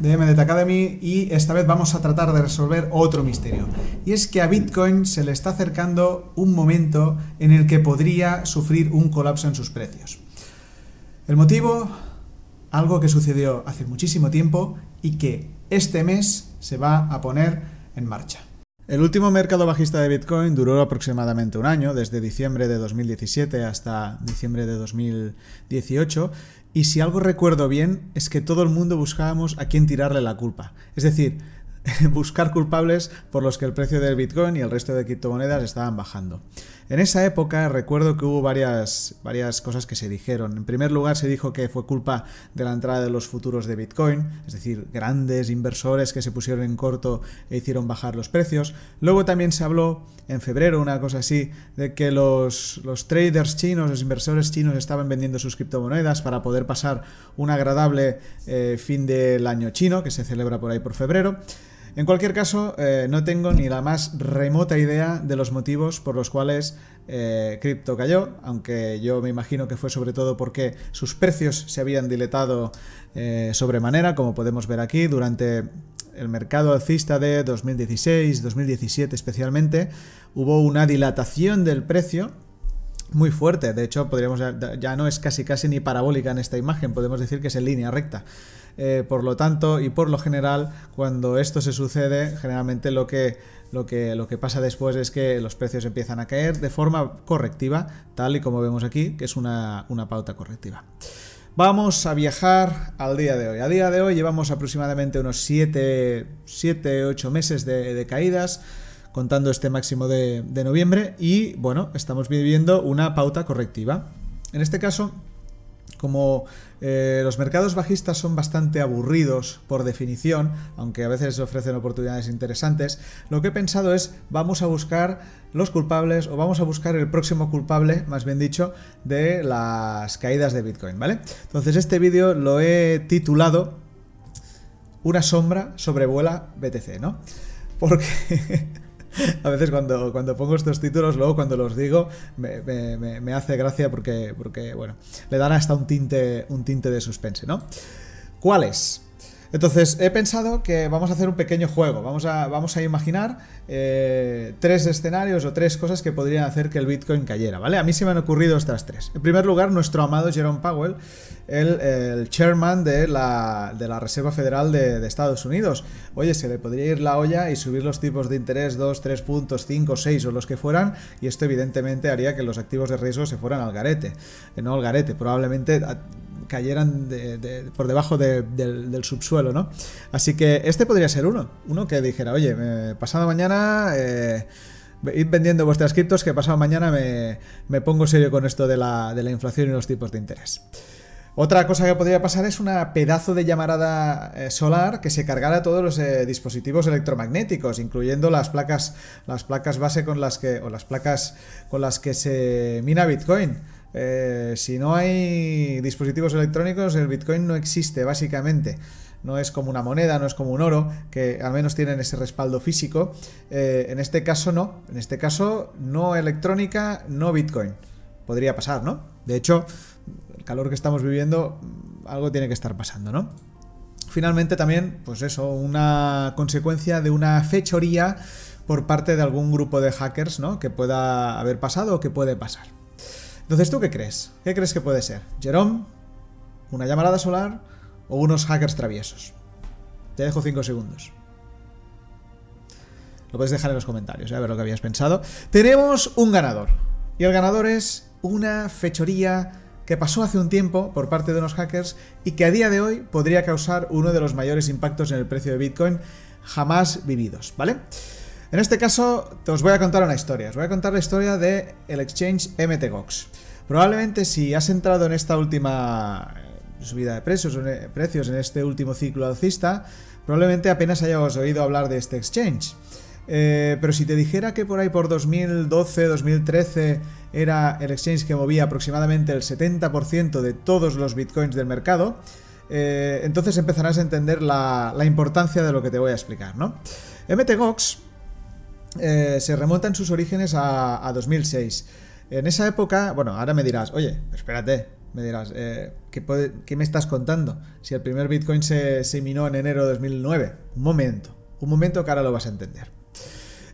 de MDT Academy y esta vez vamos a tratar de resolver otro misterio. Y es que a Bitcoin se le está acercando un momento en el que podría sufrir un colapso en sus precios. El motivo, algo que sucedió hace muchísimo tiempo y que este mes se va a poner en marcha. El último mercado bajista de Bitcoin duró aproximadamente un año, desde diciembre de 2017 hasta diciembre de 2018, y si algo recuerdo bien es que todo el mundo buscábamos a quién tirarle la culpa. Es decir, buscar culpables por los que el precio del Bitcoin y el resto de criptomonedas estaban bajando. En esa época recuerdo que hubo varias, varias cosas que se dijeron. En primer lugar se dijo que fue culpa de la entrada de los futuros de Bitcoin, es decir, grandes inversores que se pusieron en corto e hicieron bajar los precios. Luego también se habló en febrero, una cosa así, de que los, los traders chinos, los inversores chinos estaban vendiendo sus criptomonedas para poder pasar un agradable eh, fin del año chino, que se celebra por ahí por febrero. En cualquier caso, eh, no tengo ni la más remota idea de los motivos por los cuales eh, Crypto cayó, aunque yo me imagino que fue sobre todo porque sus precios se habían diletado eh, sobremanera, como podemos ver aquí, durante el mercado alcista de 2016, 2017 especialmente, hubo una dilatación del precio muy fuerte. De hecho, podríamos ya no es casi casi ni parabólica en esta imagen, podemos decir que es en línea recta. Eh, por lo tanto, y por lo general, cuando esto se sucede, generalmente lo que, lo, que, lo que pasa después es que los precios empiezan a caer de forma correctiva, tal y como vemos aquí, que es una, pauta correctiva. Vamos a viajar al día de hoy. A día de hoy llevamos aproximadamente unos 7-8 meses de, caídas, contando este máximo de, de noviembre, y bueno, estamos viviendo una pauta correctiva. En este caso, como eh, los mercados bajistas son bastante aburridos por definición, aunque a veces ofrecen oportunidades interesantes, lo que he pensado es vamos a buscar los culpables o vamos a buscar el próximo culpable, más bien dicho, de las caídas de Bitcoin, ¿vale? Entonces este vídeo lo he titulado Una sombra sobrevuela BTC, ¿no? Porque a veces cuando, cuando pongo estos títulos, luego cuando los digo, me, hace gracia porque, porque, bueno, le dan hasta un tinte, un tinte de suspense, ¿no? ¿Cuáles? Entonces, he pensado que vamos a hacer un pequeño juego. Vamos a, vamos a imaginar eh, tres escenarios o tres cosas que podrían hacer que el Bitcoin cayera, ¿vale? A mí se me han ocurrido estas tres. En primer lugar, nuestro amado Jerome Powell, el, chairman de la, de la, Reserva Federal de, Estados Unidos. Oye, se le podría ir la olla y subir los tipos de interés 2, 3 puntos, 5, 6 o los que fueran, y esto evidentemente haría que los activos de riesgo se fueran al garete. Eh, no al garete, probablemente cayeran por debajo del, subsuelo, ¿no? Así que este podría ser uno, uno que dijera, oye, pasado mañana... Eh, vendiendo vuestras criptos que pasado mañana me, pongo serio con esto de la, inflación y los tipos de interés. Otra cosa que podría pasar es una pedazo de llamarada eh, solar que se cargara todos los eh, dispositivos electromagnéticos, incluyendo las placas, las placas base con las que, o las placas con las que se mina Bitcoin. Eh, si no hay dispositivos electrónicos, el Bitcoin no existe, básicamente. No es como una moneda, no es como un oro, que al menos tienen ese respaldo físico. Eh, en este caso no. En este caso, no electrónica, no Bitcoin. Podría pasar, ¿no? De hecho, el calor que estamos viviendo, algo tiene que estar pasando, ¿no? Finalmente también, pues eso, una consecuencia de una fechoría por parte de algún grupo de hackers, ¿no? Que pueda haber pasado o que puede pasar. Entonces, ¿tú qué crees? ¿Qué crees que puede ser? ¿Jerome? ¿Una llamarada solar? ¿O unos hackers traviesos? Te dejo 5 segundos. Lo puedes dejar en los comentarios, ¿eh? a ver lo que habías pensado. Tenemos un ganador. Y el ganador es una fechoría que pasó hace un tiempo por parte de unos hackers y que a día de hoy podría causar uno de los mayores impactos en el precio de Bitcoin jamás vividos, ¿vale? En este caso, os voy a contar una historia. Os voy a contar la historia el exchange MTGOX. Probablemente si has entrado en esta última eh, subida de precios, precios en este último ciclo alcista, probablemente apenas hayas oído hablar de este exchange. Eh, pero si te dijera que por ahí por 2012, 2013 era el exchange que movía aproximadamente el 70% de todos los bitcoins del mercado, eh, entonces empezarás a entender la, importancia de lo que te voy a explicar, ¿no? MTGOX eh, se remonta en sus orígenes a, 2006. En esa época, bueno, ahora me dirás, oye, espérate, me dirás, eh, ¿qué, me estás contando? Si el primer Bitcoin se, se minó en enero de 2009. Un momento, un momento que ahora lo vas a entender.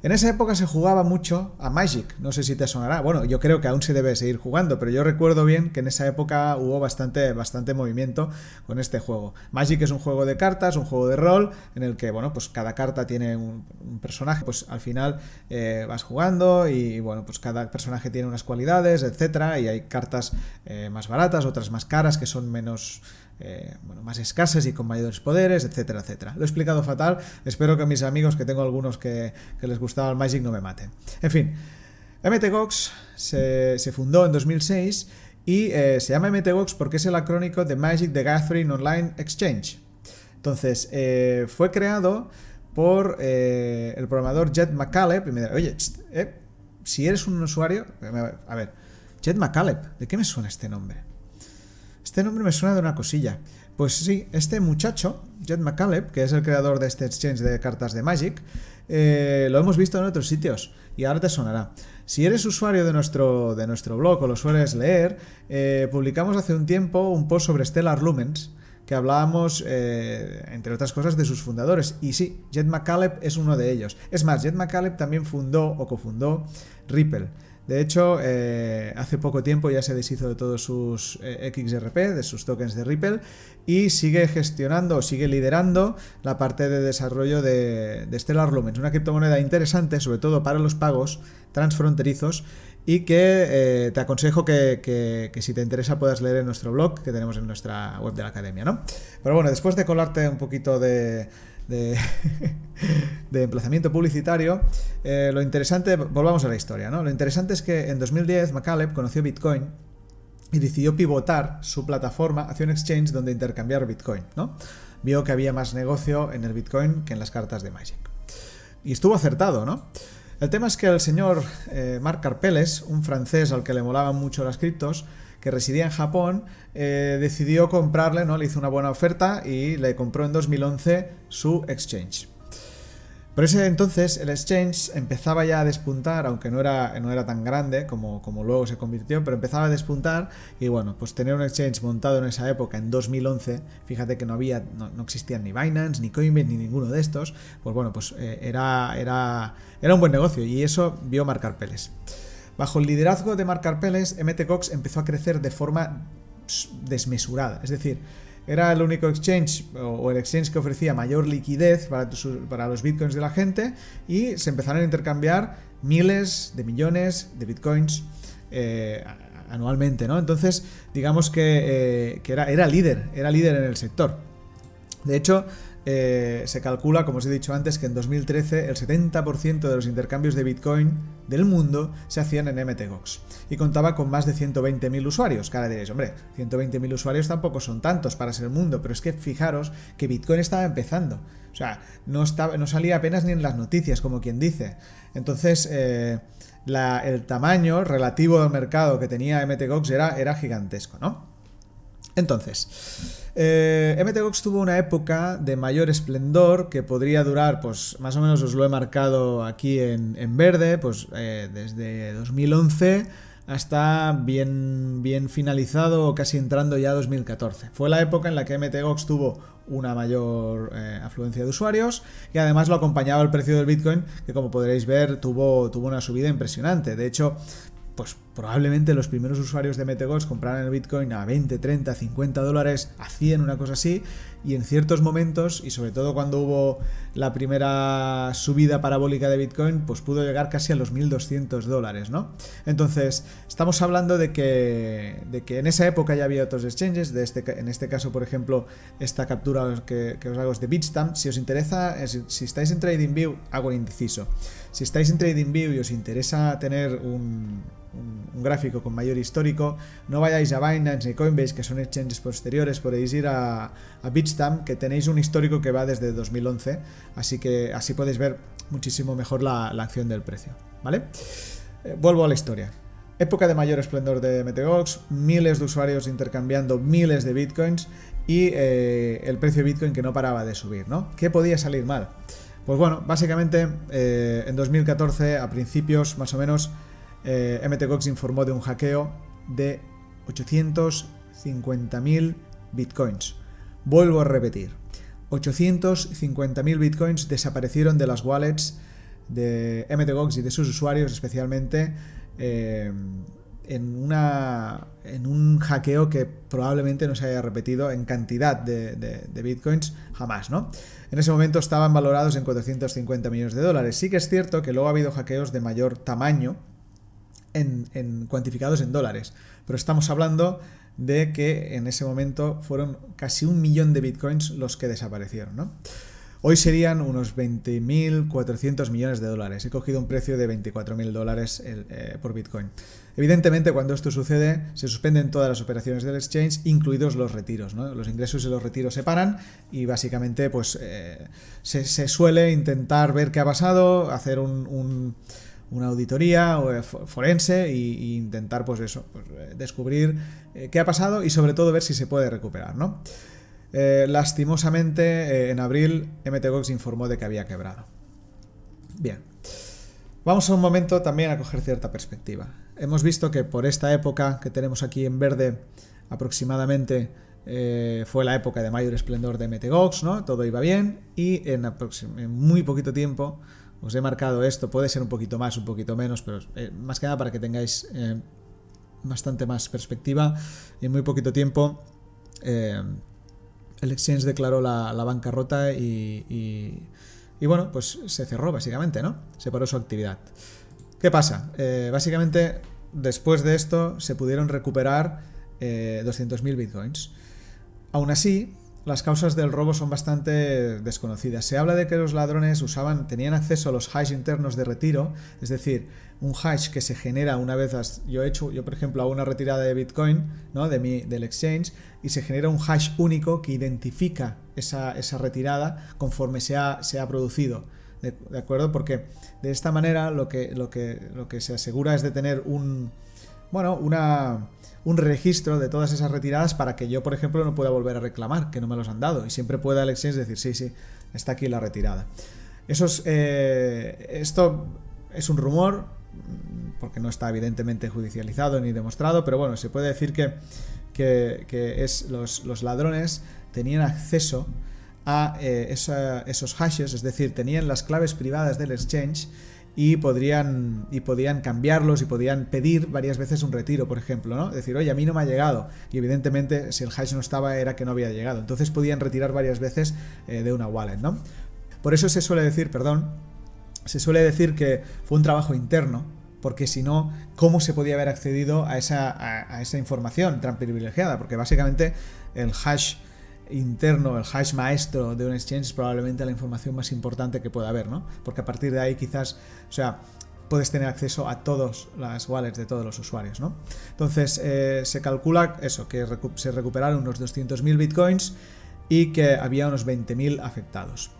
En esa época se jugaba mucho a Magic, no sé si te sonará. Bueno, yo creo que aún se debe seguir jugando, pero yo recuerdo bien que en esa época hubo bastante, bastante movimiento con este juego. Magic es un juego de cartas, un juego de rol, en el que, bueno, pues cada carta tiene un, personaje, pues al final eh, vas jugando y, bueno, pues cada personaje tiene unas cualidades, etcétera, y hay cartas eh, más baratas, otras más caras que son menos eh, bueno, más escasas y con mayores poderes, etcétera, etcétera. Lo he explicado fatal, espero que mis amigos, que tengo algunos que, les gustaba el Magic, no me maten. En fin, MTGOX se, fundó en 2006 y eh, se llama MTGOX porque es el acrónico de Magic the Gathering Online Exchange. Entonces, eh, fue creado por el programador Jet McCaleb y me dice, oye, si eres un usuario, a ver, Jet McCaleb, ¿de qué me suena este nombre? Este nombre me suena de una cosilla. Pues sí, este muchacho, Jet McCaleb, que es el creador de este exchange de cartas de Magic, eh, lo hemos visto en otros sitios y ahora te sonará. Si eres usuario de nuestro, de nuestro blog o lo sueles leer, eh, publicamos hace un tiempo un post sobre Stellar Lumens que hablábamos, eh, entre otras cosas, de sus fundadores. Y sí, Jet McCaleb es uno de ellos. Es más, Jet McCaleb también fundó o cofundó Ripple. De hecho, eh, hace poco tiempo ya se deshizo de todos sus eh, XRP, de sus tokens de Ripple, y sigue gestionando, sigue liderando la parte de desarrollo de, Stellar Lumens, una criptomoneda interesante, sobre todo para los pagos transfronterizos, y que eh, te aconsejo que, que, si te interesa puedas leer en nuestro blog que tenemos en nuestra web de la academia, ¿no? Pero bueno, después de colarte un poquito de, de, emplazamiento publicitario, eh, lo interesante, volvamos a la historia, ¿no? Lo interesante es que en 2010 McCaleb conoció Bitcoin y decidió pivotar su plataforma hacia un exchange donde intercambiar Bitcoin, ¿no? Vio que había más negocio en el Bitcoin que en las cartas de Magic. Y estuvo acertado, ¿no? El tema es que el señor eh, Marc Carpeles, un francés al que le molaban mucho las criptos, que residía en Japón, eh, decidió comprarle, ¿no? Le hizo una buena oferta y le compró en 2011 su exchange. Por ese entonces el exchange empezaba ya a despuntar, aunque no era, no era tan grande como, como luego se convirtió, pero empezaba a despuntar y bueno, pues tener un exchange montado en esa época, en 2011, fíjate que no había, no, existían ni Binance, ni Coinbase, ni ninguno de estos, pues bueno, pues eh, era, era, era un buen negocio y eso vio marcar Peles. Bajo el liderazgo de Mark Carpeles, MTGOX empezó a crecer de forma desmesurada. Es decir, era el único exchange o el exchange que ofrecía mayor liquidez para, los bitcoins de la gente y se empezaron a intercambiar miles de millones de bitcoins eh, anualmente, ¿no? Entonces, digamos que, eh, era, era líder, era líder en el sector. De hecho, eh, se calcula, como os he dicho antes, que en 2013 el 70% de los intercambios de Bitcoin del mundo se hacían en MTGOX y contaba con más de 120.000 usuarios. Ahora diréis, hombre, 120.000 usuarios tampoco son tantos para ser el mundo, pero es que fijaros que Bitcoin estaba empezando. O sea, no, salía apenas ni en las noticias, como quien dice. Entonces, eh, el tamaño relativo al mercado que tenía MTGOX era, era gigantesco, ¿no? Entonces, eh, MTGOX tuvo una época de mayor esplendor que podría durar, pues más o menos os lo he marcado aquí en, verde, pues eh, desde 2011 hasta bien, bien finalizado casi entrando ya 2014. Fue la época en la que MTGOX tuvo una mayor eh, afluencia de usuarios y además lo acompañaba el precio del Bitcoin que como podréis ver tuvo, tuvo una subida impresionante. De hecho, pues probablemente los primeros usuarios de MTGOX compraran el Bitcoin a 20, 30, 50 dólares, a 100, una cosa así, y en ciertos momentos, y sobre todo cuando hubo la primera subida parabólica de Bitcoin, pues pudo llegar casi a los 1200 dólares, ¿no? Entonces, estamos hablando de que, de que en esa época ya había otros exchanges, de este, en este caso, por ejemplo, esta captura que, os hago es de Bitstamp. Si os interesa, si, si estáis en TradingView, hago indeciso. Si estáis en TradingView y os interesa tener un un, gráfico con mayor histórico, no vayáis a Binance ni Coinbase, que son exchanges posteriores, podéis ir a, a Bitstamp, que tenéis un histórico que va desde 2011, así que así podéis ver muchísimo mejor la, acción del precio, ¿vale? Eh, vuelvo a la historia. Época de mayor esplendor de Metegox, miles de usuarios intercambiando miles de bitcoins y eh, el precio de bitcoin que no paraba de subir, ¿no? ¿Qué podía salir mal? Pues bueno, básicamente eh, en 2014, a principios más o menos, eh, MTGOX informó de un hackeo de 850.000 bitcoins. Vuelvo a repetir, 850.000 bitcoins desaparecieron de las wallets de MTGOX y de sus usuarios, especialmente eh, en, un hackeo que probablemente no se haya repetido en cantidad de, bitcoins jamás, ¿no? En ese momento estaban valorados en 450 millones de dólares. Sí que es cierto que luego ha habido hackeos de mayor tamaño en, cuantificados en dólares, pero estamos hablando de que en ese momento fueron casi un millón de bitcoins los que desaparecieron, ¿no? Hoy serían unos 20.400 millones de dólares. He cogido un precio de 24.000 dólares eh, por Bitcoin. Evidentemente, cuando esto sucede, se suspenden todas las operaciones del exchange, incluidos los retiros. Los ingresos y los retiros se paran y básicamente pues, eh, se, suele intentar ver qué ha pasado, hacer una auditoría eh, forense e, intentar pues eso, pues, descubrir qué ha pasado y sobre todo ver si se puede recuperar. ¿no? Eh, lastimosamente, eh, en abril, MTGOX informó de que había quebrado. Bien. Vamos a un momento también a coger cierta perspectiva. Hemos visto que por esta época que tenemos aquí en verde, aproximadamente eh, fue la época de mayor esplendor de MTGOX, ¿no? Todo iba bien y en, muy poquito tiempo os he marcado esto, puede ser un poquito más, un poquito menos, pero más que nada para que tengáis bastante más perspectiva. En muy poquito tiempo el exchange declaró la, bancarrota y, y, bueno, pues se cerró básicamente, ¿no? Se paró su actividad. ¿Qué pasa? Eh, básicamente, después de esto se pudieron recuperar eh, 200.000 bitcoins. Aún así, las causas del robo son bastante desconocidas. Se habla de que los ladrones usaban, tenían acceso a los hash internos de retiro, es decir, un hash que se genera una vez yo he hecho, yo por ejemplo hago una retirada de Bitcoin, ¿no? De mi, del exchange y se genera un hash único que identifica esa, retirada conforme se ha, se ha producido. ¿De, acuerdo? Porque de esta manera lo que, lo, que, lo que se asegura es de tener un, bueno, una, un registro de todas esas retiradas para que yo, por ejemplo, no pueda volver a reclamar, que no me los han dado, y siempre pueda el exchange decir, sí, sí, está aquí la retirada. Eso eh, esto es un rumor, porque no está evidentemente judicializado ni demostrado, pero bueno, se puede decir que, que, es los, ladrones tenían acceso a eh, esos hashes, es decir, tenían las claves privadas del exchange y podrían, y podían cambiarlos y podían pedir varias veces un retiro, por ejemplo, ¿no? Decir, oye, a mí no me ha llegado. Y evidentemente, si el hash no estaba, era que no había llegado. Entonces podían retirar varias veces eh, de una wallet, ¿no? Por eso se suele decir, perdón, se suele decir que fue un trabajo interno, porque si no, ¿cómo se podía haber accedido a esa, a esa información tan privilegiada? Porque básicamente el hash interno, el hash maestro de un exchange es probablemente la información más importante que pueda haber, ¿no? Porque a partir de ahí quizás, o sea, puedes tener acceso a todas las wallets de todos los usuarios, ¿no? Entonces, eh, se calcula eso, que se recuperaron unos 200.000 bitcoins y que había unos 20.000 afectados.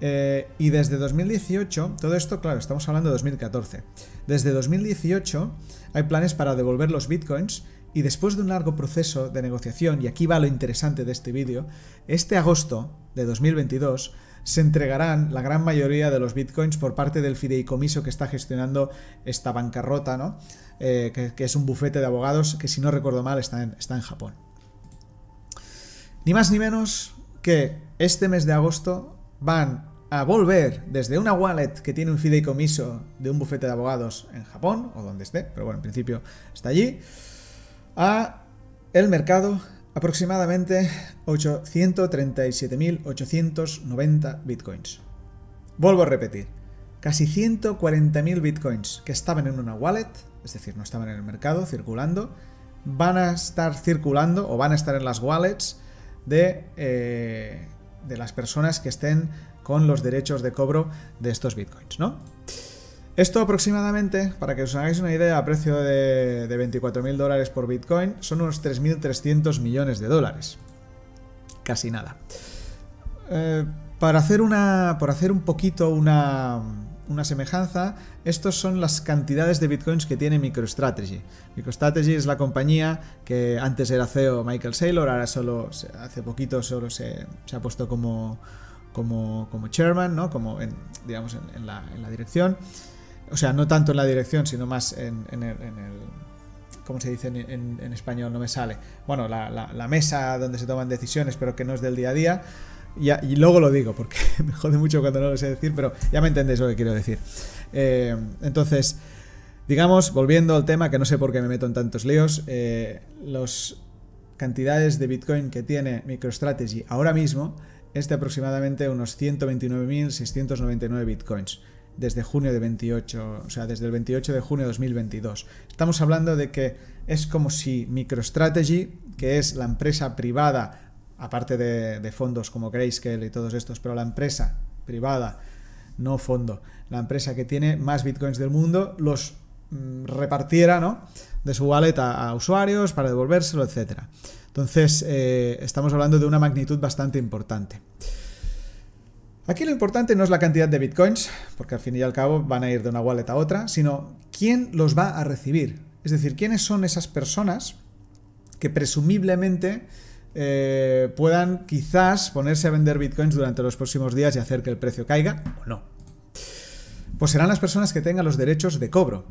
Eh, y desde 2018, todo esto, claro, estamos hablando de 2014. Desde 2018 hay planes para devolver los bitcoins y después de un largo proceso de negociación, y aquí va lo interesante de este vídeo, este agosto de 2022 se entregarán la gran mayoría de los bitcoins por parte del fideicomiso que está gestionando esta bancarrota, ¿no? Eh, que, es un bufete de abogados que si no recuerdo mal está en, está en Japón. Ni más ni menos que este mes de agosto van a volver desde una wallet que tiene un fideicomiso de un bufete de abogados en Japón, o donde esté, pero bueno, en principio está allí, a el mercado aproximadamente 837.890 bitcoins. Vuelvo a repetir, casi 140.000 bitcoins que estaban en una wallet, es decir, no estaban en el mercado circulando, van a estar circulando o van a estar en las wallets de, eh, de las personas que estén con los derechos de cobro de estos bitcoins, ¿no? Esto aproximadamente, para que os hagáis una idea, a precio de, de 24.000 dólares por Bitcoin, son unos 3.300 millones de dólares. Casi nada. Eh, para hacer una. Por hacer un poquito una, una semejanza, estas son las cantidades de bitcoins que tiene MicroStrategy. MicroStrategy es la compañía que antes era CEO Michael Saylor, ahora solo hace poquito solo se, se ha puesto como, como, como, chairman, ¿no? como digamos en, la, en, la, dirección. O sea, no tanto en la dirección, sino más en, el, el ¿Cómo se dice en, español? No me sale. Bueno, la, la, mesa donde se toman decisiones, pero que no es del día a día. Y, y, luego lo digo, porque me jode mucho cuando no lo sé decir, pero ya me entendéis lo que quiero decir. Eh, entonces, digamos, volviendo al tema, que no sé por qué me meto en tantos líos, eh, las cantidades de Bitcoin que tiene MicroStrategy ahora mismo es de aproximadamente unos 129.699 Bitcoins desde junio de 28, o sea, desde el 28 de junio de 2022. Estamos hablando de que es como si MicroStrategy, que es la empresa privada aparte de, fondos como Grayscale y todos estos, pero la empresa privada, no fondo, la empresa que tiene más bitcoins del mundo, los mm, repartiera ¿no? de su wallet a, usuarios para devolvérselo, etc. Entonces, eh, estamos hablando de una magnitud bastante importante. Aquí lo importante no es la cantidad de bitcoins, porque al fin y al cabo van a ir de una wallet a otra, sino quién los va a recibir. Es decir, quiénes son esas personas que presumiblemente eh, puedan quizás ponerse a vender bitcoins durante los próximos días y hacer que el precio caiga o no. Pues serán las personas que tengan los derechos de cobro.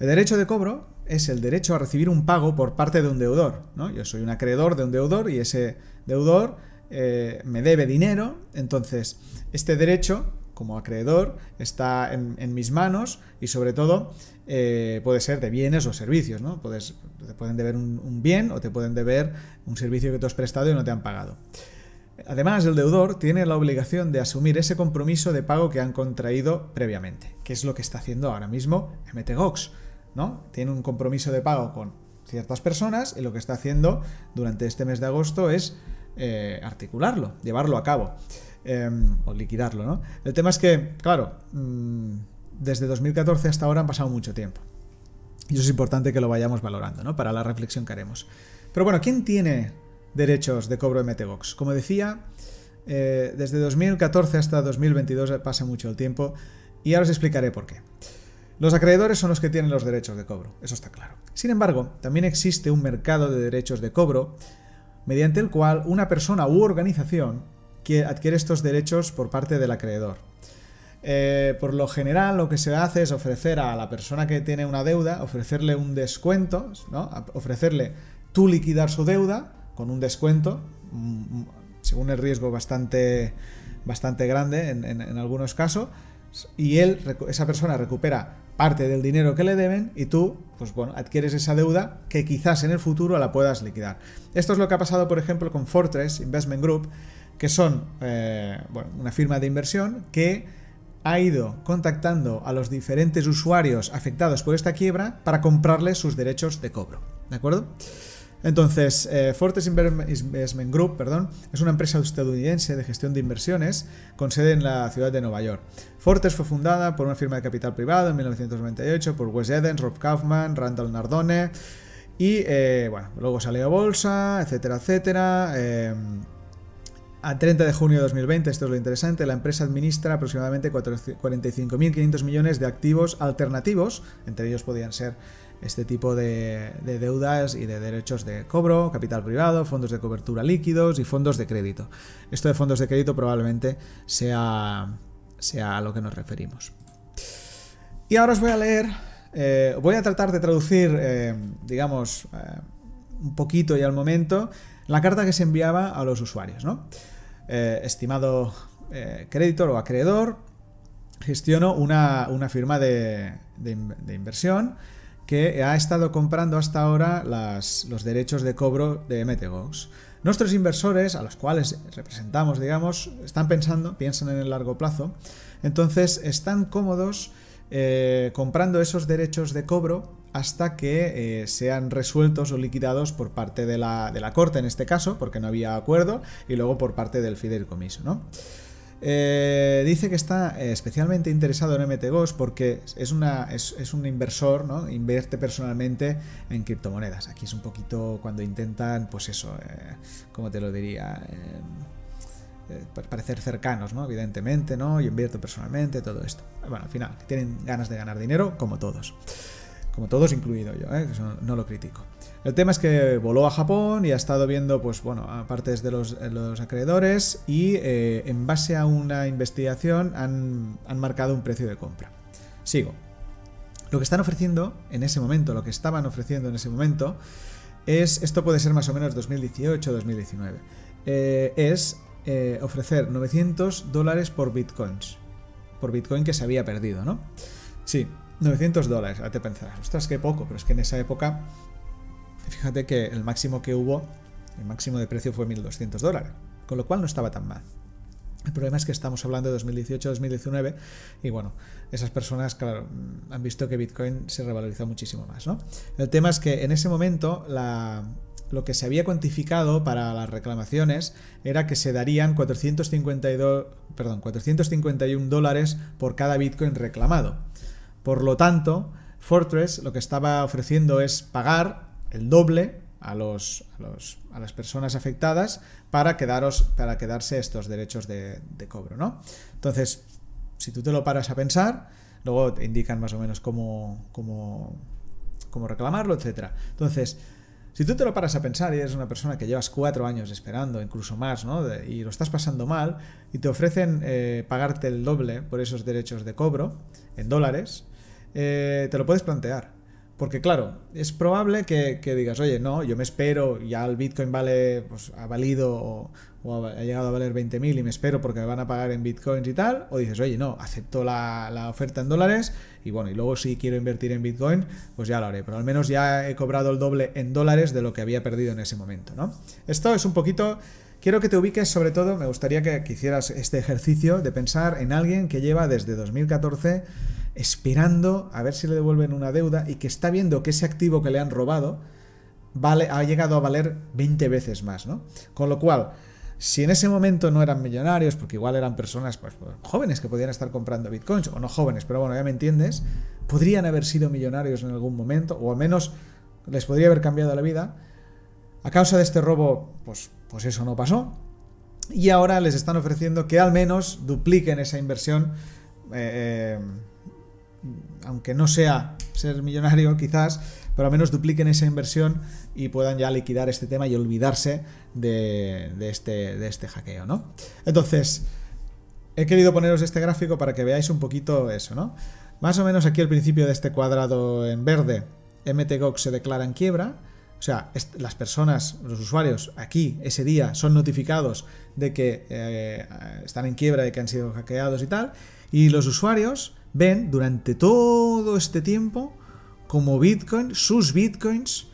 El derecho de cobro es el derecho a recibir un pago por parte de un deudor. ¿no? Yo soy un acreedor de un deudor y ese deudor eh, me debe dinero, entonces este derecho como acreedor está en, mis manos y sobre todo eh, puede ser de bienes o servicios, ¿no? Puedes, te pueden deber un, bien o te pueden deber un servicio que tú has prestado y no te han pagado. Además, el deudor tiene la obligación de asumir ese compromiso de pago que han contraído previamente, que es lo que está haciendo ahora mismo MTGOX, ¿no? Tiene un compromiso de pago con ciertas personas y lo que está haciendo durante este mes de agosto es eh, articularlo, llevarlo a cabo. Em, o liquidarlo, ¿no? El tema es que, claro, mm, desde 2014 hasta ahora han pasado mucho tiempo. Y eso es importante que lo vayamos valorando, ¿no? Para la reflexión que haremos. Pero bueno, ¿quién tiene derechos de cobro de MTGOX? Como decía, eh, desde 2014 hasta 2022 pasa mucho el tiempo y ahora os explicaré por qué. Los acreedores son los que tienen los derechos de cobro, eso está claro. Sin embargo, también existe un mercado de derechos de cobro mediante el cual una persona u organización adquiere estos derechos por parte del acreedor. Eh, por lo general lo que se hace es ofrecer a la persona que tiene una deuda, ofrecerle un descuento, ¿no? ofrecerle tú liquidar su deuda con un descuento, mm, mm, según el riesgo bastante, bastante grande en, algunos casos, y él, esa persona recupera parte del dinero que le deben y tú, pues bueno, adquieres esa deuda que quizás en el futuro la puedas liquidar. Esto es lo que ha pasado, por ejemplo, con Fortress Investment Group, que son eh, una firma de inversión que ha ido contactando a los diferentes usuarios afectados por esta quiebra para comprarles sus derechos de cobro. ¿De acuerdo? Entonces, eh, Fortress Investment Group perdón, es una empresa estadounidense de gestión de inversiones con sede en la ciudad de Nueva York. Fortress fue fundada por una firma de capital privado en 1998 por Wes Edens, Rob Kaufman, Randall Nardone y, eh, bueno, luego salió a bolsa, etcétera, etcétera. A 30 de junio de 2020, esto es lo interesante, la empresa administra aproximadamente 45.500 millones de activos alternativos, entre ellos podían ser este tipo de, deudas y de derechos de cobro, capital privado, fondos de cobertura líquidos y fondos de crédito. Esto de fondos de crédito probablemente sea, sea a lo que nos referimos. Y ahora os voy a leer, eh, voy a tratar de traducir, eh, digamos, eh, un poquito y al momento, la carta que se enviaba a los usuarios, ¿no? Estimado creditor o acreedor, gestiono una, firma de, inversión que ha estado comprando hasta ahora los derechos de cobro de MTGOX. Nuestros inversores, a los cuales representamos, digamos, están pensando, piensan en el largo plazo, entonces están cómodos eh, comprando esos derechos de cobro hasta que eh, sean resueltos o liquidados por parte de la, Corte en este caso, porque no había acuerdo, y luego por parte del fideicomiso. ¿no? Eh, dice que está especialmente interesado en MTGOS porque es, un inversor, ¿no? Invierte personalmente en criptomonedas. Aquí es un poquito cuando intentan, pues eso, eh, ¿cómo te lo diría? Eh, parecer cercanos, ¿no? Evidentemente, ¿no? Yo invierto personalmente, todo esto. Bueno, al final, tienen ganas de ganar dinero, como todos. Como todos, incluido yo, ¿eh? no lo critico. El tema es que voló a Japón y ha estado viendo, pues bueno, aparte de los, acreedores y eh, en base a una investigación han, marcado un precio de compra. Sigo. Lo que están ofreciendo en ese momento, lo que estaban ofreciendo en ese momento, es, esto puede ser más o menos 2018-2019, eh, es eh, ofrecer 900 dólares por bitcoins. Por bitcoin que se había perdido, ¿no? Sí, 900 dólares. Ahora te pensarás, ostras, qué poco, pero es que en esa época Fíjate que el máximo que hubo, el máximo de precio fue 1.200 dólares, con lo cual no estaba tan mal. El problema es que estamos hablando de 2018-2019 y bueno, esas personas, claro, han visto que Bitcoin se revalorizó muchísimo más, ¿no? El tema es que en ese momento lo que se había cuantificado para las reclamaciones era que se darían 452, perdón, 451 dólares por cada Bitcoin reclamado. Por lo tanto, Fortress lo que estaba ofreciendo es pagar el doble a, los, a, las personas afectadas para, quedaros, para quedarse estos derechos de, cobro, ¿no? Entonces, si tú te lo paras a pensar, luego te indican más o menos cómo, cómo, cómo reclamarlo, etc. Entonces, si tú te lo paras a pensar y eres una persona que llevas cuatro años esperando, incluso más, ¿no? y lo estás pasando mal, y te ofrecen eh, pagarte el doble por esos derechos de cobro en dólares, eh, te lo puedes plantear. Porque claro, es probable que, digas, oye, no, yo me espero, ya el Bitcoin vale, pues ha valido o, ha llegado a valer 20.000 y me espero porque me van a pagar en Bitcoins y tal, o dices, oye, no, acepto la, oferta en dólares y bueno, y luego si quiero invertir en Bitcoin, pues ya lo haré, pero al menos ya he cobrado el doble en dólares de lo que había perdido en ese momento, ¿no? Esto es un poquito... Quiero que te ubiques, sobre todo, me gustaría que, que hicieras este ejercicio de pensar en alguien que lleva desde 2014 esperando a ver si le devuelven una deuda y que está viendo que ese activo que le han robado vale, ha llegado a valer 20 veces más, ¿no? Con lo cual, si en ese momento no eran millonarios, porque igual eran personas pues, pues, jóvenes que podían estar comprando bitcoins, o no jóvenes, pero bueno, ya me entiendes, podrían haber sido millonarios en algún momento, o al menos les podría haber cambiado la vida. A causa de este robo, pues, pues eso no pasó. Y ahora les están ofreciendo que al menos dupliquen esa inversión. Eh, eh, aunque no sea ser millonario quizás, pero al menos dupliquen esa inversión y puedan ya liquidar este tema y olvidarse de, este, de este hackeo, ¿no? Entonces, he querido poneros este gráfico para que veáis un poquito eso, ¿no? Más o menos aquí al principio de este cuadrado en verde, MTGOX se declara en quiebra, o sea, las personas, los usuarios aquí ese día son notificados de que eh, están en quiebra y que han sido hackeados y tal, y los usuarios ven durante todo este tiempo como Bitcoin, sus Bitcoins,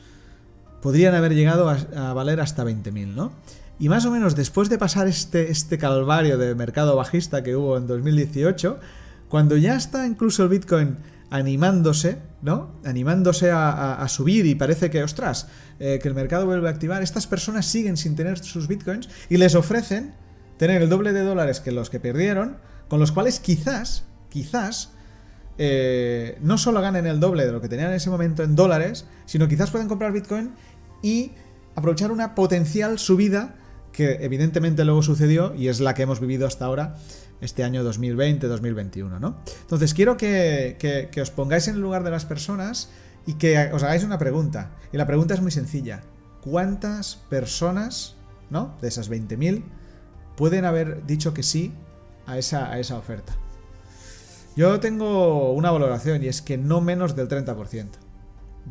podrían haber llegado a, valer hasta 20.000, ¿no? Y más o menos después de pasar este, este calvario de mercado bajista que hubo en 2018, cuando ya está incluso el Bitcoin animándose, ¿no? Animándose a, subir y parece que, ostras, eh, que el mercado vuelve a activar, estas personas siguen sin tener sus Bitcoins y les ofrecen tener el doble de dólares que los que perdieron, con los cuales quizás quizás eh, no solo ganen el doble de lo que tenían en ese momento en dólares, sino quizás puedan comprar Bitcoin y aprovechar una potencial subida que evidentemente luego sucedió y es la que hemos vivido hasta ahora este año 2020-2021, ¿no? Entonces quiero que, que, os pongáis en el lugar de las personas y que os hagáis una pregunta. Y la pregunta es muy sencilla. ¿Cuántas personas, ¿no? De esas 20.000 pueden haber dicho que sí a esa, a esa oferta? Yo tengo una valoración y es que no menos del 30%.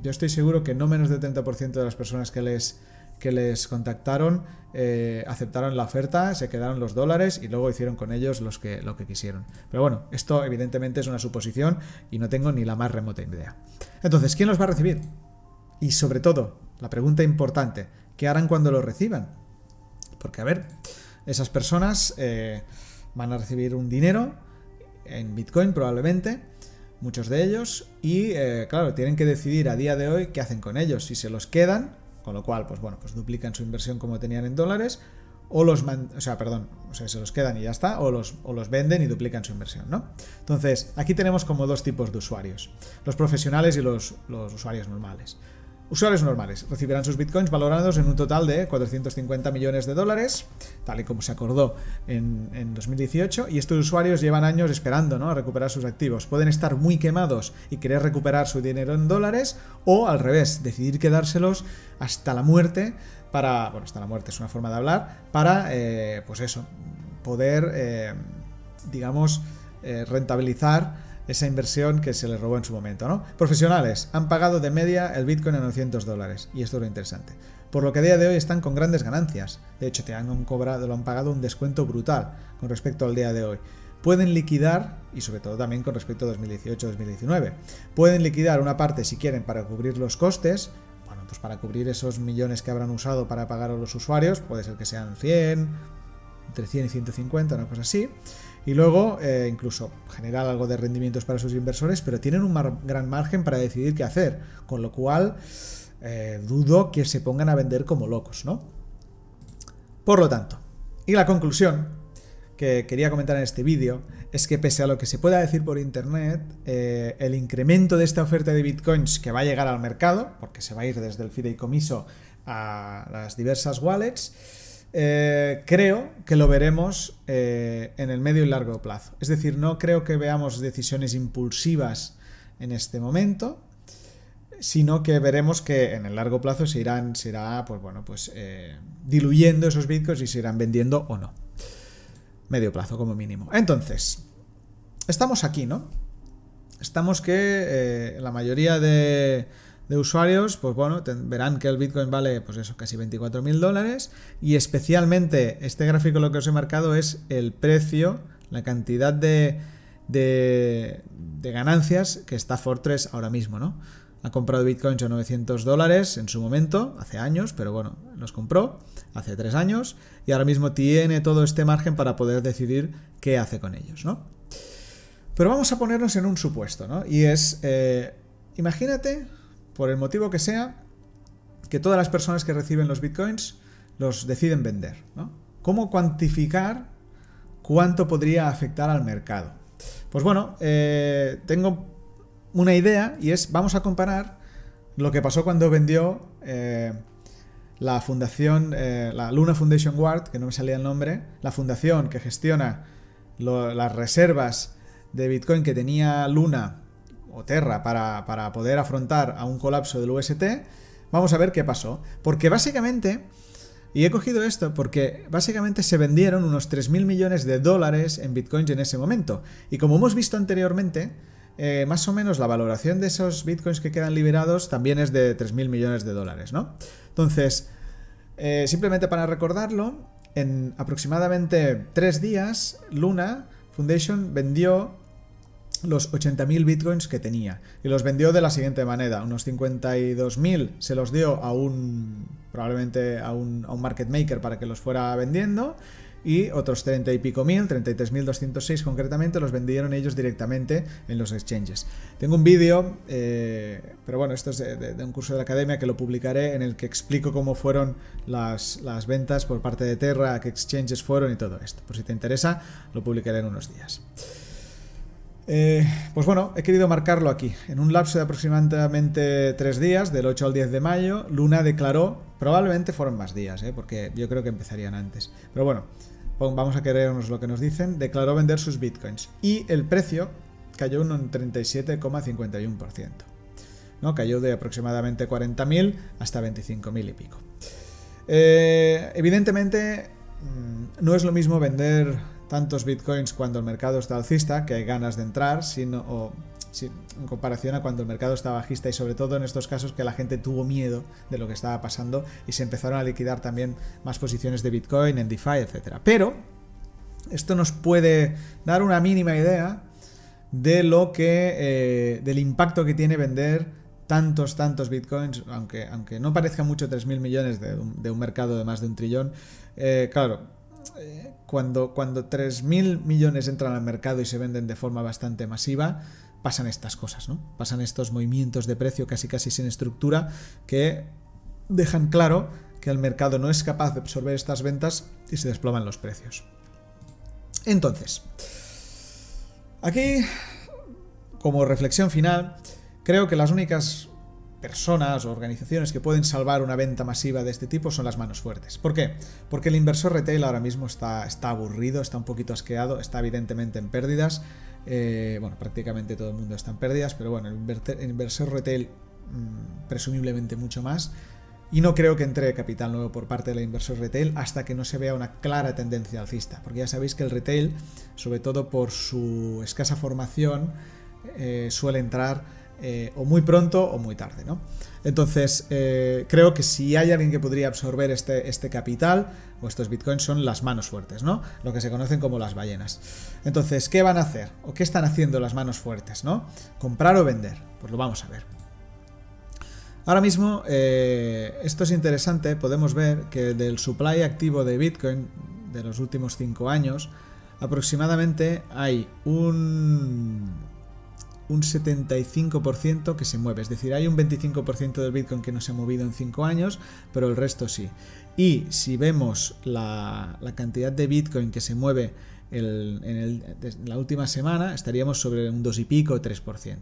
Yo estoy seguro que no menos del 30% de las personas que les, que les contactaron eh, aceptaron la oferta, se quedaron los dólares y luego hicieron con ellos los que, lo que quisieron. Pero bueno, esto evidentemente es una suposición y no tengo ni la más remota idea. Entonces, ¿quién los va a recibir? Y sobre todo, la pregunta importante, ¿qué harán cuando lo reciban? Porque, a ver, esas personas eh, van a recibir un dinero en Bitcoin probablemente, muchos de ellos, y eh, claro, tienen que decidir a día de hoy qué hacen con ellos, si se los quedan, con lo cual, pues bueno, pues duplican su inversión como tenían en dólares, o los, o sea, perdón, o sea, se los quedan y ya está, o los, o los venden y duplican su inversión, ¿no? Entonces, aquí tenemos como dos tipos de usuarios, los profesionales y los, los usuarios normales. Usuarios normales recibirán sus bitcoins valorados en un total de 450 millones de dólares, tal y como se acordó en, 2018, y estos usuarios llevan años esperando ¿no? a recuperar sus activos. Pueden estar muy quemados y querer recuperar su dinero en dólares, o al revés, decidir quedárselos hasta la muerte para, bueno, hasta la muerte es una forma de hablar, para, eh, pues eso, poder, eh, digamos, eh, rentabilizar esa inversión que se les robó en su momento, ¿no? Profesionales han pagado de media el Bitcoin a 900 dólares, y esto es lo interesante. Por lo que a día de hoy están con grandes ganancias. De hecho, te han cobrado, lo han pagado un descuento brutal con respecto al día de hoy. Pueden liquidar, y sobre todo también con respecto a 2018-2019, pueden liquidar una parte si quieren para cubrir los costes, bueno, pues para cubrir esos millones que habrán usado para pagar a los usuarios, puede ser que sean 100, entre 100 y 150, una cosa así y luego eh, incluso generar algo de rendimientos para sus inversores, pero tienen un gran margen para decidir qué hacer, con lo cual eh, dudo que se pongan a vender como locos, ¿no? Por lo tanto, y la conclusión que quería comentar en este vídeo es que pese a lo que se pueda decir por internet, eh, el incremento de esta oferta de bitcoins que va a llegar al mercado, porque se va a ir desde el fideicomiso a las diversas wallets, eh, creo que lo veremos eh, en el medio y largo plazo. Es decir, no creo que veamos decisiones impulsivas en este momento, sino que veremos que en el largo plazo se irán, se irá, pues bueno, pues eh, diluyendo esos bitcoins y se irán vendiendo o no. Medio plazo como mínimo. Entonces, estamos aquí, ¿no? Estamos que la mayoría de de usuarios, pues bueno, verán que el Bitcoin vale, pues eso, casi 24 mil dólares. Y especialmente, este gráfico lo que os he marcado es el precio, la cantidad de, de, ganancias que está Fortress ahora mismo, ¿no? Ha comprado Bitcoins a 900 dólares en su momento, hace años, pero bueno, los compró hace tres años y ahora mismo tiene todo este margen para poder decidir qué hace con ellos, ¿no? Pero vamos a ponernos en un supuesto, ¿no? Y es, eh, imagínate por el motivo que sea, que todas las personas que reciben los bitcoins los deciden vender. ¿no? ¿Cómo cuantificar cuánto podría afectar al mercado? Pues bueno, eh, tengo una idea y es, vamos a comparar lo que pasó cuando vendió eh, la fundación, eh, la Luna Foundation Guard, que no me salía el nombre, la fundación que gestiona las reservas de Bitcoin que tenía Luna o Terra para, poder afrontar a un colapso del UST, vamos a ver qué pasó. Porque básicamente, y he cogido esto porque básicamente se vendieron unos 3.000 millones de dólares en bitcoins en ese momento. Y como hemos visto anteriormente, eh, más o menos la valoración de esos bitcoins que quedan liberados también es de 3.000 millones de dólares, ¿no? Entonces, eh, simplemente para recordarlo, en aproximadamente tres días, Luna Foundation vendió los 80.000 bitcoins que tenía y los vendió de la siguiente manera, unos 52.000 se los dio a un probablemente a un, market maker para que los fuera vendiendo y otros 30 y pico mil, 33.206 concretamente, los vendieron ellos directamente en los exchanges. Tengo un vídeo, eh, pero bueno, esto es de, un curso de la academia que lo publicaré en el que explico cómo fueron las, las ventas por parte de Terra, qué exchanges fueron y todo esto. Por si te interesa, lo publicaré en unos días. Eh, pues bueno, he querido marcarlo aquí. En un lapso de aproximadamente tres días, del 8 al 10 de mayo, Luna declaró, probablemente fueron más días, eh, porque yo creo que empezarían antes. Pero bueno, vamos a querernos lo que nos dicen. Declaró vender sus bitcoins y el precio cayó un 37,51%. ¿no? Cayó de aproximadamente 40.000 hasta 25.000 y pico. Eh, evidentemente, mm, no es lo mismo vender tantos bitcoins cuando el mercado está alcista, que hay ganas de entrar, sino, en comparación a cuando el mercado está bajista y sobre todo en estos casos que la gente tuvo miedo de lo que estaba pasando y se empezaron a liquidar también más posiciones de bitcoin en DeFi, etc. Pero esto nos puede dar una mínima idea de lo que eh, del impacto que tiene vender tantos, tantos bitcoins, aunque, aunque no parezca mucho 3.000 millones de un, mercado de más de un trillón, eh, claro, eh, cuando, cuando 3.000 millones entran al mercado y se venden de forma bastante masiva, pasan estas cosas, ¿no? Pasan estos movimientos de precio casi casi sin estructura que dejan claro que el mercado no es capaz de absorber estas ventas y se desploman los precios. Entonces, aquí, como reflexión final, creo que las únicas personas o organizaciones que pueden salvar una venta masiva de este tipo son las manos fuertes. ¿Por qué? Porque el inversor retail ahora mismo está, está aburrido, está un poquito asqueado, está evidentemente en pérdidas. Eh, bueno, prácticamente todo el mundo está en pérdidas, pero bueno, el, inversor retail mm, presumiblemente mucho más. Y no creo que entre capital nuevo por parte del inversor retail hasta que no se vea una clara tendencia alcista. Porque ya sabéis que el retail, sobre todo por su escasa formación, eh, suele entrar eh, o muy pronto o muy tarde, ¿no? Entonces, eh, creo que si hay alguien que podría absorber este, este capital o estos bitcoins son las manos fuertes, ¿no? Lo que se conocen como las ballenas. Entonces, ¿qué van a hacer? ¿O qué están haciendo las manos fuertes, ¿no? ¿Comprar o vender? Pues lo vamos a ver. Ahora mismo, eh, esto es interesante, podemos ver que del supply activo de Bitcoin de los últimos 5 años, aproximadamente hay un un 75% que se mueve. Es decir, hay un 25% del Bitcoin que no se ha movido en 5 años, pero el resto sí. Y si vemos la, cantidad de Bitcoin que se mueve en, la última semana, estaríamos sobre un 2 y pico, 3%.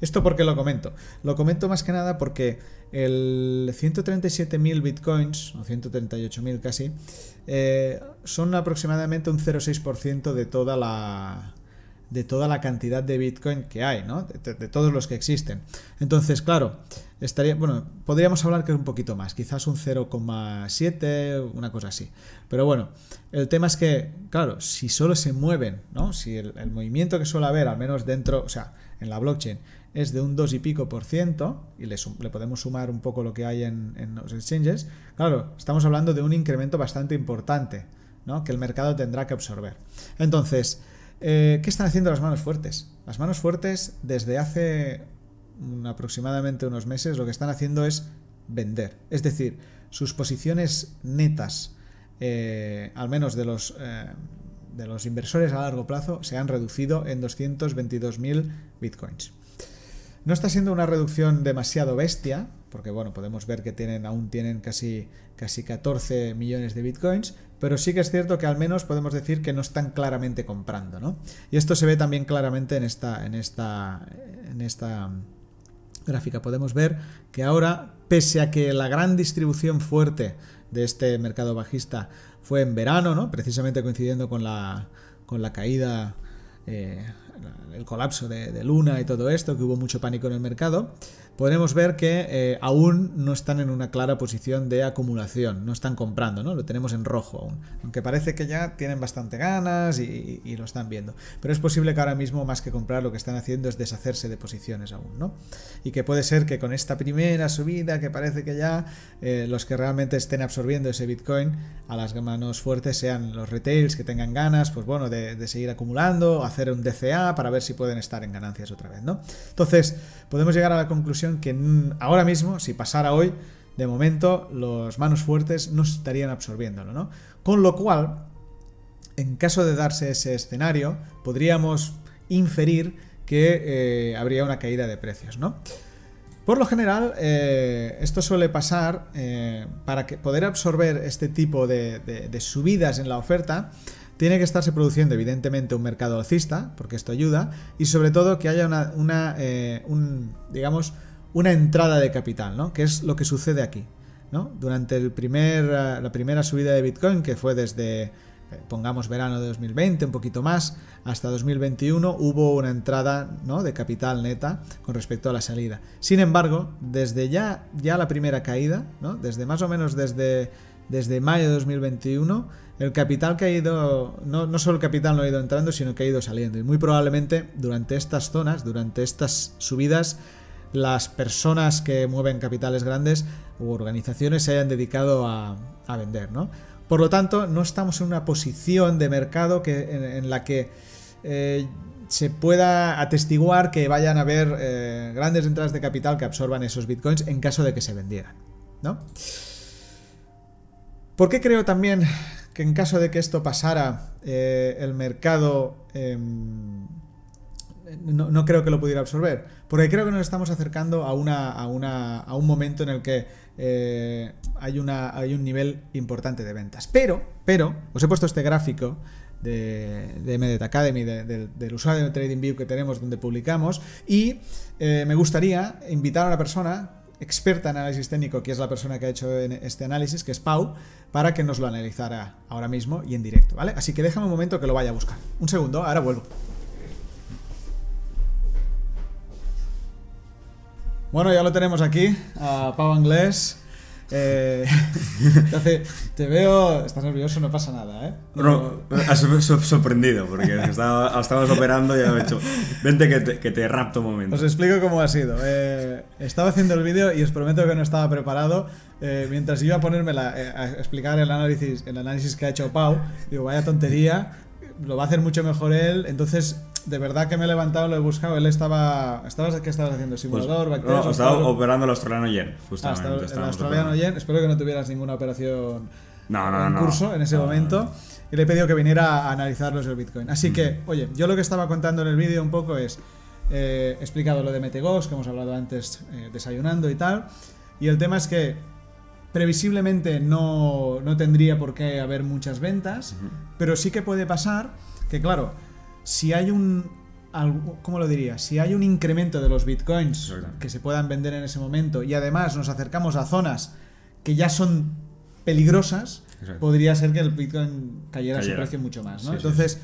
¿Esto por qué lo comento? Lo comento más que nada porque el 137.000 Bitcoins, o 138.000 casi, eh, son aproximadamente un 0,6% de toda la de toda la cantidad de Bitcoin que hay, ¿no? De, todos los que existen. Entonces, claro, estaría, bueno, podríamos hablar que es un poquito más, quizás un 0,7, una cosa así. Pero bueno, el tema es que, claro, si solo se mueven, ¿no? Si el, movimiento que suele haber, al menos dentro, o sea, en la blockchain, es de un 2 y pico por ciento, y le, podemos sumar un poco lo que hay en, en los exchanges, claro, estamos hablando de un incremento bastante importante, ¿no? Que el mercado tendrá que absorber. Entonces, eh, ¿Qué están haciendo las manos fuertes? Las manos fuertes desde hace aproximadamente unos meses lo que están haciendo es vender. Es decir, sus posiciones netas, eh, al menos de los, eh, de los inversores a largo plazo, se han reducido en 222.000 bitcoins. No está siendo una reducción demasiado bestia, porque bueno, podemos ver que tienen, aún tienen casi, casi 14 millones de bitcoins, pero sí que es cierto que al menos podemos decir que no están claramente comprando, ¿no? Y esto se ve también claramente en esta, en esta, en esta gráfica. Podemos ver que ahora, pese a que la gran distribución fuerte de este mercado bajista fue en verano, ¿no? Precisamente coincidiendo con la, con la caída eh, el colapso de, Luna y todo esto, que hubo mucho pánico en el mercado, podemos ver que eh, aún no están en una clara posición de acumulación, no están comprando, ¿no? Lo tenemos en rojo aún, aunque parece que ya tienen bastante ganas y, lo están viendo. Pero es posible que ahora mismo, más que comprar, lo que están haciendo es deshacerse de posiciones aún, ¿no? Y que puede ser que con esta primera subida, que parece que ya eh, los que realmente estén absorbiendo ese Bitcoin a las manos fuertes sean los retails que tengan ganas, pues bueno, de, de seguir acumulando, hacer un DCA para ver si pueden estar en ganancias otra vez, ¿no? Entonces, podemos llegar a la conclusión que ahora mismo, si pasara hoy, de momento los manos fuertes no estarían absorbiéndolo, ¿no? Con lo cual, en caso de darse ese escenario, podríamos inferir que eh, habría una caída de precios, ¿no? Por lo general, eh, esto suele pasar eh, para que poder absorber este tipo de subidas en la oferta tiene que estarse produciendo evidentemente un mercado alcista, porque esto ayuda, y sobre todo que haya una, eh, digamos, una entrada de capital, ¿no? Que es lo que sucede aquí, ¿no? Durante el primer, eh, la primera subida de Bitcoin, que fue desde, eh, pongamos verano de 2020, un poquito más, hasta 2021, hubo una entrada ¿no? de capital neta con respecto a la salida. Sin embargo, desde ya, ya la primera caída, ¿no? Desde más o menos desde desde mayo de 2021, el capital que ha ido, no, solo el capital no ha ido entrando, sino que ha ido saliendo. Y muy probablemente durante estas zonas, durante estas subidas, las personas que mueven capitales grandes u organizaciones se hayan dedicado a, vender, ¿no? Por lo tanto, no estamos en una posición de mercado en, la que eh, se pueda atestiguar que vayan a haber eh, grandes entradas de capital que absorban esos bitcoins en caso de que se vendieran, ¿no? ¿Por qué creo también que en caso de que esto pasara, eh, el mercado em, no, creo que lo pudiera absorber? Porque creo que nos estamos acercando a, una, a, una, a un momento en el que eh, hay, una, hay un nivel importante de ventas. Pero, pero, os he puesto este gráfico de, de MDT Academy, del usuario de TradingView que tenemos donde publicamos, y eh, me gustaría invitar a una persona experta en análisis técnico, que es la persona que ha hecho este análisis, que es Pau, para que nos lo analizara ahora mismo y en directo, ¿vale? Así que déjame un momento que lo vaya a buscar. Un segundo, ahora vuelvo. Bueno, ya lo tenemos aquí, a Pau Anglés. Eh, te veo, estás nervioso, no pasa nada, ¿eh? No, has sorprendido porque estaba, estábamos operando y he dicho, vente que te, que te, rapto un momento. Os explico cómo ha sido. Eh, estaba haciendo el vídeo y os prometo que no estaba preparado. Eh, mientras iba a ponerme eh, a explicar el análisis, el análisis que ha hecho Pau, digo, vaya tontería, lo va a hacer mucho mejor él, entonces de verdad que me he levantado, lo he buscado. Él estaba. ¿estabas, ¿Qué estabas haciendo? ¿Simulador? Pues, no, estaba operando el australiano yen, justamente. el australiano yen. Espero que no tuvieras ninguna operación en curso en ese momento. Y le he pedido que viniera a analizarlos el Bitcoin. Así que, oye, yo lo que estaba contando en el vídeo un poco es. Eh, he explicado lo de Metegos, que hemos hablado antes eh, desayunando y tal. Y el tema es que previsiblemente no, no tendría por qué haber muchas ventas, pero sí que puede pasar que, claro, si hay un. ¿Cómo lo diría? Si hay un incremento de los bitcoins que se puedan vender en ese momento y además nos acercamos a zonas que ya son peligrosas, podría ser que el bitcoin cayera, su precio mucho más. ¿no? Entonces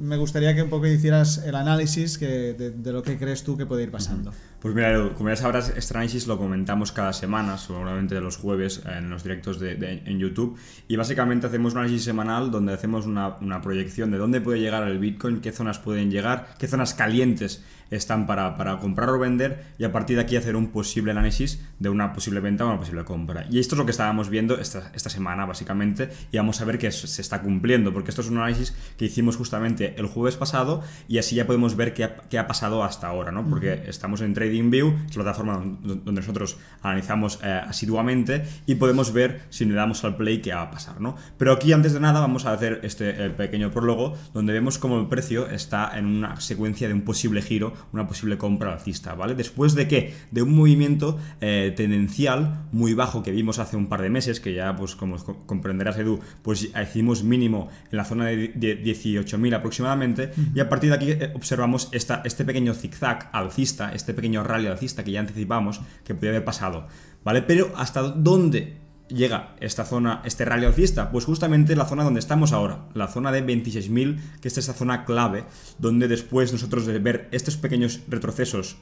me gustaría que un poco hicieras el análisis que, de, lo que crees tú que puede ir pasando. Pues mira, como ya sabrás, análisis lo comentamos cada semana, seguramente los jueves en los directos de, en YouTube. Y básicamente hacemos un análisis semanal donde hacemos una, una, proyección de dónde puede llegar el Bitcoin, qué zonas pueden llegar, qué zonas calientes están para, para, comprar o vender y a partir de aquí hacer un posible análisis de una posible venta o una posible compra. Y esto es lo que estábamos viendo esta, esta semana básicamente y vamos a ver que se está cumpliendo porque esto es un análisis que hicimos justamente el jueves pasado y así ya podemos ver qué ha, qué ha pasado hasta ahora, ¿no? Porque estamos en TradingView, que es la plataforma donde nosotros analizamos eh, asiduamente y podemos ver si le damos al play qué va a pasar, ¿no? Pero aquí antes de nada vamos a hacer este eh, pequeño prólogo donde vemos cómo el precio está en una secuencia de un posible giro una posible compra alcista, ¿vale? Después de que, de un movimiento eh, tendencial muy bajo que vimos hace un par de meses, que ya, pues como comprenderás Edu, pues hicimos mínimo en la zona de 18.000 aproximadamente, y a partir de aquí eh, observamos esta, este pequeño zigzag alcista, este pequeño rally alcista que ya anticipamos que podría haber pasado, ¿vale? Pero hasta dónde llega esta zona, este rally alcista? Pues justamente la zona donde estamos ahora, la zona de 26.000, que es esa zona clave, donde después nosotros de ver estos pequeños retrocesos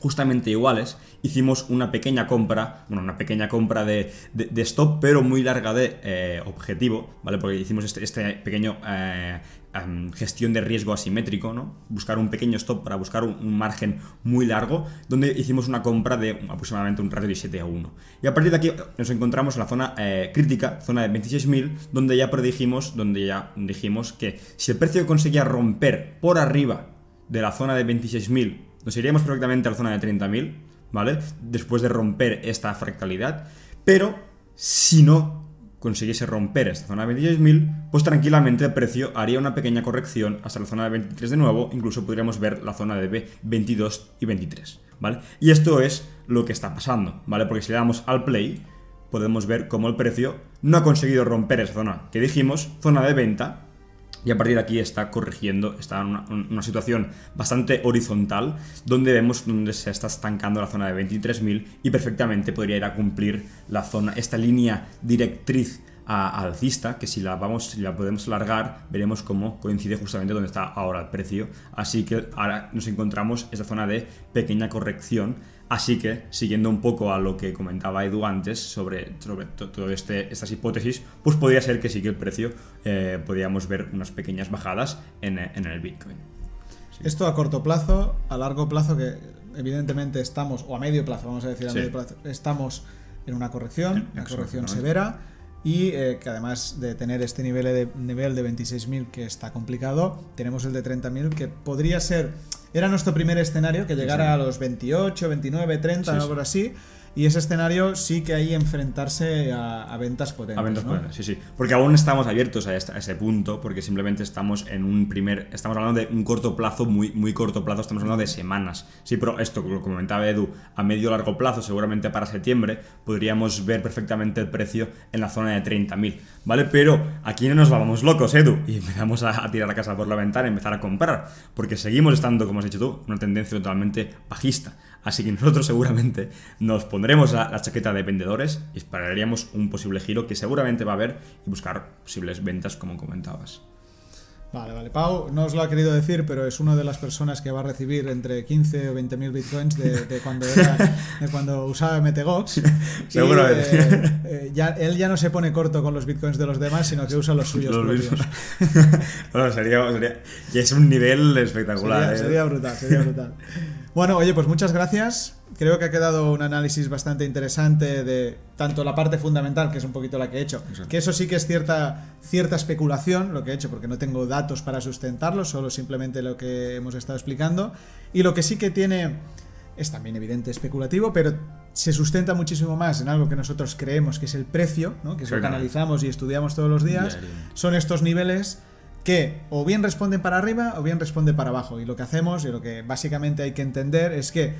justamente iguales, hicimos una pequeña compra, bueno, una pequeña compra de, stop, pero muy larga de eh, objetivo, ¿vale? Porque hicimos este, este pequeño eh, gestión de riesgo asimétrico, ¿no? Buscar un pequeño stop para buscar un, margen muy largo, donde hicimos una compra de aproximadamente un ratio de 7 a 1. Y a partir de aquí nos encontramos en la zona eh, crítica, zona de 26.000, donde ya predijimos, donde ya dijimos que si el precio conseguía romper por arriba de la zona de 26.000, nos iríamos perfectamente a la zona de 30.000, ¿vale? Después de romper esta fractalidad, pero si no consiguiese romper esta zona de 26.000, pues tranquilamente el precio haría una pequeña corrección hasta la zona de 23 de nuevo, incluso podríamos ver la zona de 22 y 23, ¿vale? Y esto es lo que está pasando, ¿vale? Porque si le damos al play, podemos ver cómo el precio no ha conseguido romper esa zona que dijimos, zona de venta, y a partir de aquí está corrigiendo, está en una, situación bastante horizontal, donde vemos donde se está estancando la zona de 23.000 y perfectamente podría ir a cumplir la zona, esta línea directriz alcista, que si la vamos, si la podemos largar, veremos cómo coincide justamente donde está ahora el precio. Así que ahora nos encontramos esta zona de pequeña corrección. Así que, siguiendo un poco a lo que comentaba Edu antes sobre, sobre todas este, estas hipótesis, pues podría ser que sí que el precio eh, podríamos ver unas pequeñas bajadas en, el Bitcoin. Esto a corto plazo, a largo plazo, que evidentemente estamos, o a medio plazo, vamos a decir a medio plazo, estamos en una corrección, una corrección severa y eh, que además de tener este nivel de, nivel de 26.000 que está complicado, tenemos el de 30.000 que podría ser, era nuestro primer escenario, que llegara a los 28, 29, 30, algo así, Y ese escenario sí que hay enfrentarse a, a ventas potentes. A ventas ¿no? potentes, sí, sí. Porque aún estamos abiertos a ese punto, porque simplemente estamos en un primer. Estamos hablando de un corto plazo, muy, muy corto plazo, estamos hablando de semanas. Sí, pero esto, como comentaba Edu, a medio largo plazo, seguramente para septiembre, podríamos ver perfectamente el precio en la zona de 30.000, ¿vale? Pero aquí no nos vamos locos, Edu, y empezamos a, a tirar la casa por la ventana y empezar a comprar, porque seguimos estando, como has dicho tú, una tendencia totalmente bajista. Así que nosotros seguramente nos pondremos la, la chaqueta de vendedores y esperaríamos un posible giro que seguramente va a haber y buscar posibles ventas como comentabas. Vale, vale. Pau no os lo ha querido decir, pero es una de las personas que va a recibir entre 15 o 20 mil bitcoins de, de cuando, era- de cuando usaba MTGOX. Seguramente. eh, eh, ya, él ya no se pone corto con los bitcoins de los demás, sino que usa los suyos Los propios. bueno, sería, sería- y es un nivel espectacular. Sería, ¿eh? sería brutal, sería brutal. Bueno, oye, pues muchas gracias. Creo que ha quedado un análisis bastante interesante de tanto la parte fundamental, que es un poquito la que he hecho, Exacto. que eso sí que es cierta, cierta especulación, lo que he hecho, porque no tengo datos para sustentarlo, solo simplemente lo que hemos estado explicando. Y lo que sí que tiene es también evidente especulativo, pero se sustenta muchísimo más en algo que nosotros creemos que es el precio, ¿no? que es lo que analizamos y estudiamos todos los días, son estos niveles que o bien responden para arriba o bien responden para abajo. Y lo que hacemos y lo que básicamente hay que entender es que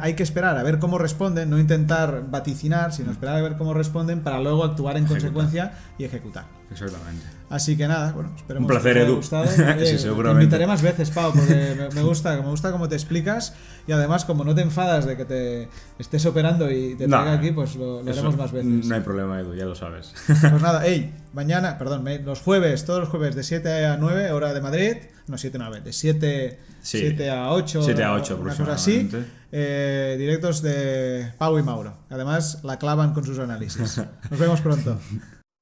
hay que esperar a ver cómo responden, no intentar vaticinar, sino esperar a ver cómo responden para luego actuar en Ejecutar. consecuencia y ejecutar. Exactamente. Así que nada, bueno, esperemos Un placer, que os haya Edu. gustado. Sí, seguramente. Te invitaré más veces, Pau, porque me, gusta, me gusta cómo te explicas y además como no te enfadas de que te estés operando y te No, traiga aquí, pues lo, lo haremos más veces. No hay problema, Edu, ya lo sabes. Pues nada, hey, mañana, perdón, los jueves, todos los jueves de 7 a 9, hora de Madrid, no 7 a 9, de 7, Sí. 7 a 8, 7 a 8 una cosa así, eh, directos de Pau y Mauro. Además, la clavan con sus análisis. Nos vemos pronto.